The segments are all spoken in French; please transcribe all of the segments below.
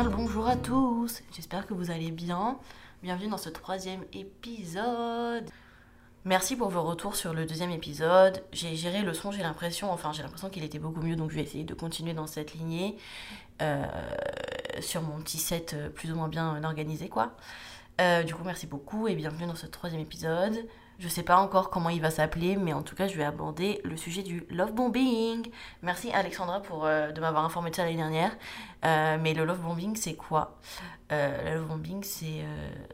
le bonjour à tous. J'espère que vous allez bien. Bienvenue dans ce troisième épisode. Merci pour vos retours sur le deuxième épisode. J'ai géré le son, j'ai l'impression, enfin j'ai l'impression qu'il était beaucoup mieux, donc je vais essayer de continuer dans cette lignée euh, sur mon petit set euh, plus ou moins bien organisé quoi. Euh, du coup merci beaucoup et bienvenue dans ce troisième épisode. Je sais pas encore comment il va s'appeler, mais en tout cas, je vais aborder le sujet du love bombing. Merci Alexandra pour euh, de m'avoir informé de ça l'année dernière. Euh, mais le love bombing, c'est quoi? Euh, Le love bombing, c'est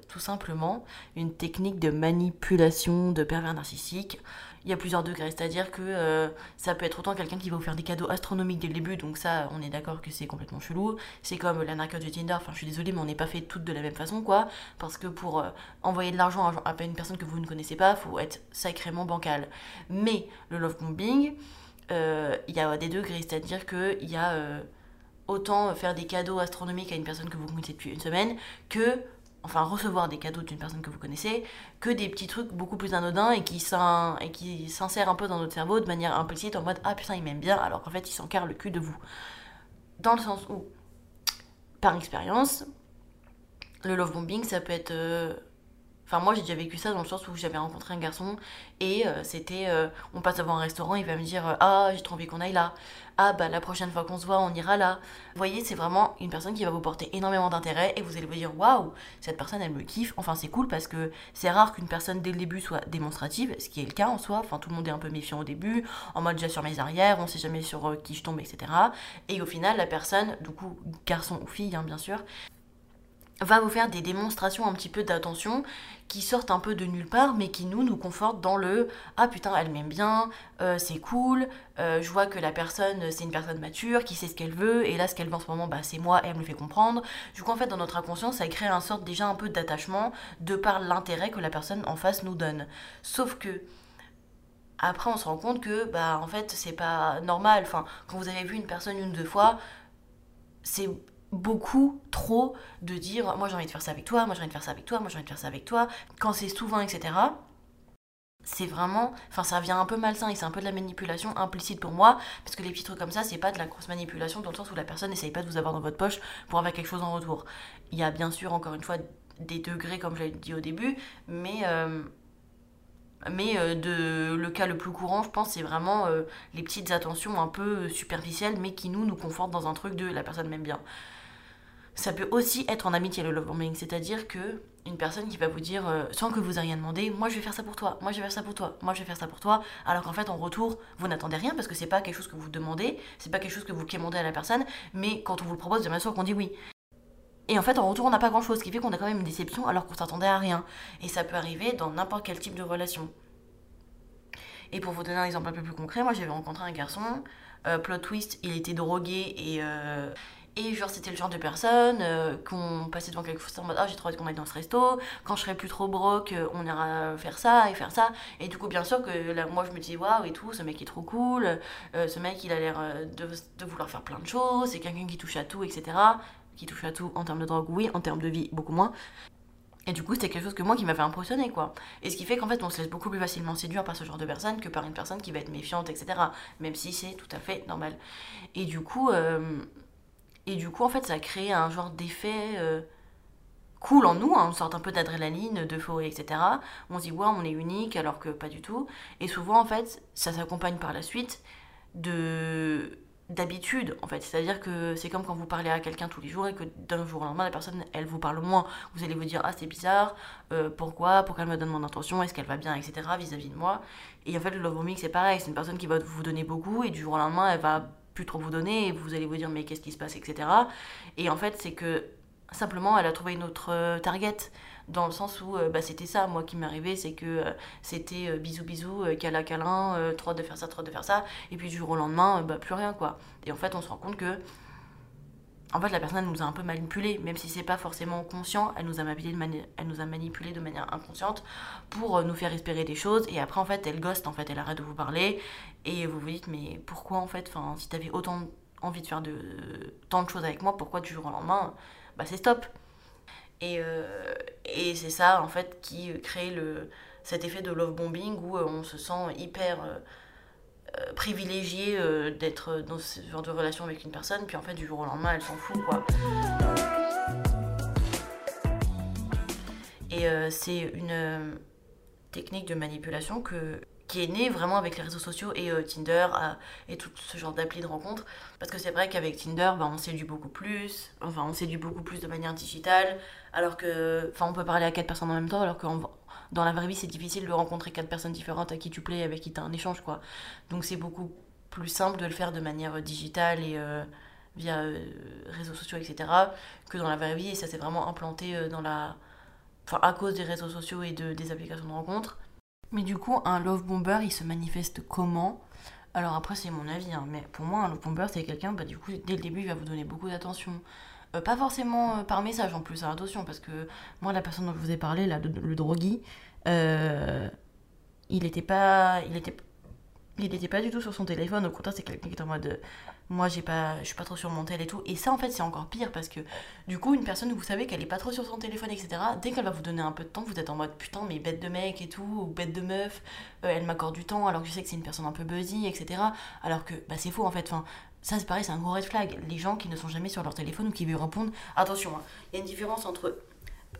tout simplement une technique de manipulation de pervers narcissiques il y a plusieurs degrés. C'est-à-dire que ça peut être autant quelqu'un qui va vous faire des cadeaux astronomiques dès le début, donc ça, on est d'accord que c'est complètement chelou. C'est comme la narcote de Tinder, enfin je suis désolée, mais on n'est pas fait toutes de la même façon, quoi. Parce que pour envoyer de l'argent à une personne que vous ne connaissez pas, faut être sacrément bancal. Mais le love bombing, euh, il y a des degrés, c'est-à-dire qu'il y a autant faire des cadeaux astronomiques à une personne que vous connaissez depuis une semaine que enfin recevoir des cadeaux d'une personne que vous connaissez, que des petits trucs beaucoup plus anodins et qui s'insèrent un peu dans notre cerveau de manière implicite en mode ah putain il m'aime bien alors qu'en fait il s'encarre le cul de vous. Dans le sens où, par expérience, le love bombing ça peut être euh, Enfin, moi, j'ai déjà vécu ça dans le sens où j'avais rencontré un garçon et euh, c'était. Euh, on passe devant un restaurant, il va me dire euh, Ah, j'ai trop envie qu'on aille là. Ah, bah la prochaine fois qu'on se voit, on ira là. Vous voyez, c'est vraiment une personne qui va vous porter énormément d'intérêt et vous allez vous dire Waouh, cette personne, elle me kiffe. Enfin, c'est cool parce que c'est rare qu'une personne dès le début soit démonstrative, ce qui est le cas en soi. Enfin, tout le monde est un peu méfiant au début, en mode déjà sur mes arrières, on sait jamais sur qui je tombe, etc. Et au final, la personne, du coup, garçon ou fille, hein, bien sûr, va vous faire des démonstrations un petit peu d'attention qui sortent un peu de nulle part mais qui nous nous confortent dans le ah putain elle m'aime bien euh, c'est cool euh, je vois que la personne c'est une personne mature qui sait ce qu'elle veut et là ce qu'elle veut en ce moment bah c'est moi et elle me fait comprendre du coup en fait dans notre inconscient ça crée un sorte déjà un peu d'attachement de par l'intérêt que la personne en face nous donne. Sauf que après on se rend compte que bah en fait c'est pas normal. Enfin quand vous avez vu une personne une ou deux fois c'est beaucoup trop de dire moi j'ai envie de faire ça avec toi, moi j'ai envie de faire ça avec toi, moi j'ai envie de faire ça avec toi, quand c'est souvent, etc. C'est vraiment, enfin ça vient un peu malsain et c'est un peu de la manipulation implicite pour moi, parce que les petits trucs comme ça, c'est pas de la grosse manipulation dans le sens où la personne n'essaye pas de vous avoir dans votre poche pour avoir quelque chose en retour. Il y a bien sûr, encore une fois, des degrés comme je l'ai dit au début, mais euh, mais euh, de, le cas le plus courant, je pense, c'est vraiment euh, les petites attentions un peu superficielles, mais qui nous, nous confortent dans un truc de la personne m'aime bien ça peut aussi être en amitié le love bombing, c'est-à-dire que une personne qui va vous dire euh, sans que vous ayez rien demandé, moi je vais faire ça pour toi, moi je vais faire ça pour toi, moi je vais faire ça pour toi, alors qu'en fait en retour vous n'attendez rien parce que c'est pas quelque chose que vous demandez, c'est pas quelque chose que vous quémandez à la personne, mais quand on vous le propose, bien sûr qu'on dit oui. Et en fait en retour on n'a pas grand chose, ce qui fait qu'on a quand même une déception alors qu'on s'attendait à rien. Et ça peut arriver dans n'importe quel type de relation. Et pour vous donner un exemple un peu plus concret, moi j'avais rencontré un garçon, euh, plot twist, il était drogué et euh, et genre, c'était le genre de personne euh, qu'on passait devant quelque chose en mode Ah, j'ai trop hâte qu'on aille dans ce resto. Quand je serai plus trop broke, euh, on ira faire ça et faire ça. Et du coup, bien sûr que là, moi, je me dis Waouh et tout, ce mec est trop cool. Euh, ce mec, il a l'air de, de, vouloir faire plein de choses. C'est quelqu'un qui touche à tout, etc. Qui touche à tout en termes de drogue, oui. En termes de vie, beaucoup moins. Et du coup, c'était quelque chose que moi qui m'avait impressionné, quoi. Et ce qui fait qu'en fait, on se laisse beaucoup plus facilement séduire par ce genre de personne que par une personne qui va être méfiante, etc. Même si c'est tout à fait normal. Et du coup, et du coup, en fait, ça a créé un genre d'effet euh, cool en nous, hein, une sorte un peu d'adrénaline, d'euphorie, etc. On se dit, ouais, on est unique, alors que pas du tout. Et souvent, en fait, ça s'accompagne par la suite de d'habitude en fait c'est à dire que c'est comme quand vous parlez à quelqu'un tous les jours et que d'un jour au lendemain la personne elle vous parle moins vous allez vous dire ah c'est bizarre euh, pourquoi pourquoi elle me donne mon intention est-ce qu'elle va bien etc vis-à-vis de moi et en fait le love bombing c'est pareil c'est une personne qui va vous donner beaucoup et du jour au lendemain elle va trop vous donner et vous allez vous dire mais qu'est-ce qui se passe, etc. Et en fait, c'est que simplement elle a trouvé une autre euh, target dans le sens où euh, bah, c'était ça moi qui m'arrivait c'est que euh, c'était bisous bisous câlin câlin trop de faire ça trop de faire ça et puis du jour au lendemain bah, plus rien quoi et en fait on se rend compte que en fait, la personne nous a un peu manipulé, même si c'est pas forcément conscient, elle nous a manipulé de, elle a manipulé de manière inconsciente pour euh, nous faire espérer des choses. Et après, en fait, elle ghost, en fait, elle arrête de vous parler. Et vous vous dites, mais pourquoi, en fait, si t'avais autant envie de faire de, tant de choses avec moi, pourquoi du jour au lendemain, bah c'est stop. Et, euh, et c'est ça, en fait, qui crée le, cet effet de love bombing où euh, on se sent hyper privilégiée euh, d'être dans ce genre de relation avec une personne, puis en fait, du jour au lendemain, elle s'en fout, quoi. Et euh, c'est une euh, technique de manipulation qui est née vraiment avec les réseaux sociaux et euh, Tinder euh, et tout ce genre d'appli de rencontre. Parce que c'est vrai qu'avec Tinder, bah, on séduit beaucoup plus, enfin on séduit beaucoup plus de manière digitale, alors que, enfin on peut parler à quatre personnes en même temps, alors que dans la vraie vie c'est difficile de rencontrer quatre personnes différentes à qui tu plais, avec qui tu as un échange quoi. Donc c'est beaucoup plus simple de le faire de manière digitale et euh, via euh, réseaux sociaux, etc. que dans la vraie vie, et ça s'est vraiment implanté euh, dans la enfin à cause des réseaux sociaux et de, des applications de rencontres. Mais du coup, un love bomber, il se manifeste comment? Alors après, c'est mon avis, hein, mais pour moi, un love bomber, c'est quelqu'un, bah, du coup, dès le début, il va vous donner beaucoup d'attention. Euh, pas forcément euh, par message en plus, attention, parce que moi, la personne dont je vous ai parlé, là, le, le euh, il était pas... Il était, il était pas du tout sur son téléphone, au contraire, c'est quelqu'un qui est en mode... moi, j'ai pas, je suis pas trop sur mon tel et tout. Et ça, en fait, c'est encore pire parce que du coup, une personne, vous savez qu'elle est pas trop sur son téléphone, etc. Dès qu'elle va vous donner un peu de temps, vous êtes en mode putain, mais bête de mec et tout, ou bête de meuf, elle m'accorde du temps alors que je sais que c'est une personne un peu buzzy, etc. Alors que bah, c'est faux en fait. Enfin, ça, c'est pareil, c'est un gros red flag. Les gens qui ne sont jamais sur leur téléphone ou qui veulent répondre. Attention, hein, il y a une différence entre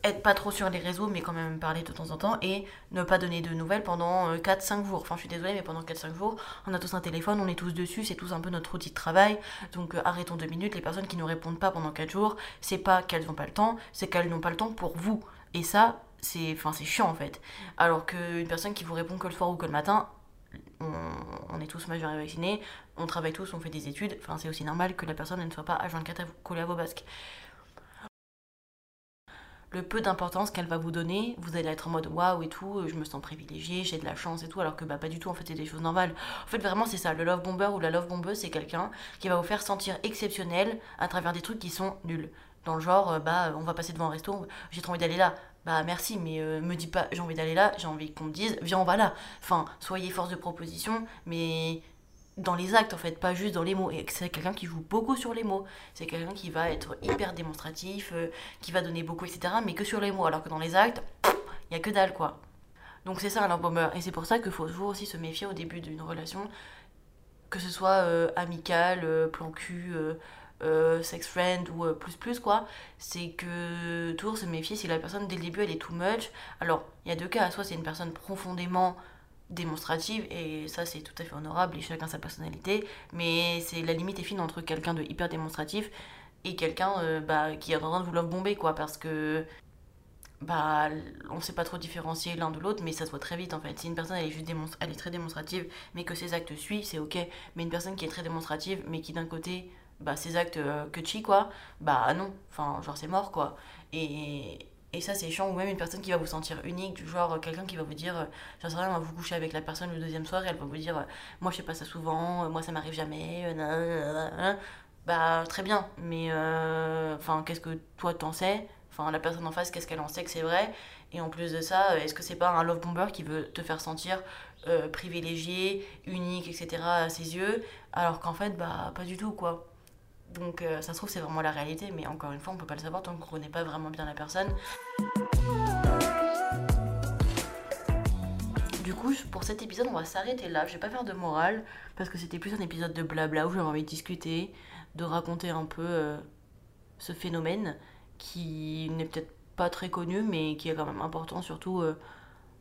être pas trop sur les réseaux, mais quand même parler de temps en temps, et ne pas donner de nouvelles pendant 4-5 jours. Enfin, je suis désolée, mais pendant 4-5 jours, on a tous un téléphone, on est tous dessus, c'est tous un peu notre outil de travail. Donc euh, arrêtons deux minutes. Les personnes qui ne répondent pas pendant 4 jours, c'est pas qu'elles n'ont pas le temps, c'est qu'elles n'ont pas le temps pour vous. Et ça, c'est chiant en fait. Alors qu'une personne qui vous répond que le soir ou que le matin, on, est tous majeurs et vaccinés, on travaille tous, on fait des études, enfin c'est aussi normal que la personne ne soit pas H24 à vous- collée à vos basques le peu d'importance qu'elle va vous donner, vous allez être en mode waouh et tout, je me sens privilégiée, j'ai de la chance et tout, alors que bah pas du tout, en fait c'est des choses normales. En fait vraiment c'est ça, le love bomber ou la love bombeuse c'est quelqu'un qui va vous faire sentir exceptionnel à travers des trucs qui sont nuls. Dans le genre, euh, bah on va passer devant un resto, j'ai trop envie d'aller là. Bah merci, mais euh, me dis pas j'ai envie d'aller là, j'ai envie qu'on me dise viens on va là. Enfin, soyez force de proposition, mais dans les actes en fait, pas juste dans les mots. C'est quelqu'un qui joue beaucoup sur les mots. C'est quelqu'un qui va être hyper démonstratif, euh, qui va donner beaucoup, etc. Mais que sur les mots. Alors que dans les actes, il y a que dalle quoi. Donc c'est ça un bomber. Et c'est pour ça qu'il faut toujours aussi se méfier au début d'une relation, que ce soit euh, amical, euh, plan cul, euh, sex friend ou euh, plus plus quoi. C'est que toujours se méfier si la personne dès le début elle est too much. Alors il y a deux cas. Soit c'est une personne profondément démonstrative et ça c'est tout à fait honorable et chacun sa personnalité mais c'est la limite est fine entre quelqu'un de hyper démonstratif et quelqu'un euh, bah, qui en train de vous love bomber quoi parce que bah on sait pas trop différencier l'un de l'autre mais ça se voit très vite en fait si une personne elle est juste elle est très démonstrative mais que ses actes suivent c'est ok mais une personne qui est très démonstrative mais qui d'un côté bah ses actes euh, que quoi bah non enfin genre c'est mort quoi. Et et ça c'est chiant. Ou même une personne qui va vous sentir unique du genre euh, quelqu'un qui va vous dire euh, j'en sais rien on va vous coucher avec la personne le deuxième soir et elle va vous dire moi je fais pas ça souvent moi ça m'arrive jamais bah très bien. Mais enfin qu'est-ce que toi t'en sais? Enfin, la personne en face, qu'est-ce qu'elle en sait que c'est vrai? Et en plus de ça, est-ce que c'est pas un love bomber qui veut te faire sentir privilégié, unique, etc. à ses yeux? Alors qu'en fait, bah, pas du tout, quoi. Donc, euh, ça se trouve, c'est vraiment la réalité, mais encore une fois, on peut pas le savoir tant qu'on connaît pas vraiment bien la personne. Du coup, pour cet épisode, on va s'arrêter là. Je vais pas faire de morale, parce que c'était plus un épisode de blabla où j'avais envie de discuter, de raconter un peu euh, ce phénomène qui n'est peut-être pas très connu, mais qui est quand même important, surtout euh,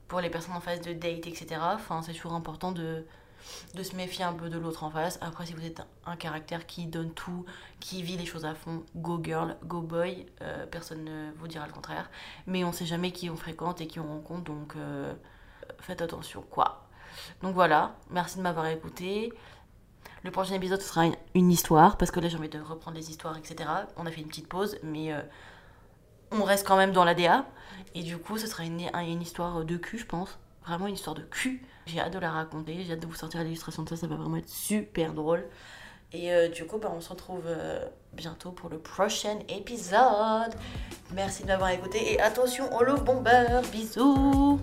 pour les personnes en phase de date, etc. Enfin, c'est toujours important de, de se méfier un peu de l'autre en face. Après, si vous êtes un, caractère qui donne tout, qui vit les choses à fond, go girl, go boy, euh, personne ne vous dira le contraire. Mais on sait jamais qui on fréquente et qui on rencontre, donc euh, faites attention, quoi. Donc voilà, merci de m'avoir écouté. Le prochain épisode sera une, histoire, parce que là j'ai envie de reprendre les histoires, etc. On a fait une petite pause, mais euh, on reste quand même dans l'ADA. Et du coup, ce sera une, une histoire de cul, je pense. Vraiment une histoire de cul. J'ai hâte de la raconter, j'ai hâte de vous sortir l'illustration de ça, ça va vraiment être super drôle. Et euh, du coup, bah, on se retrouve euh, bientôt pour le prochain épisode. Merci de m'avoir écouté et attention au love bomber. Bisous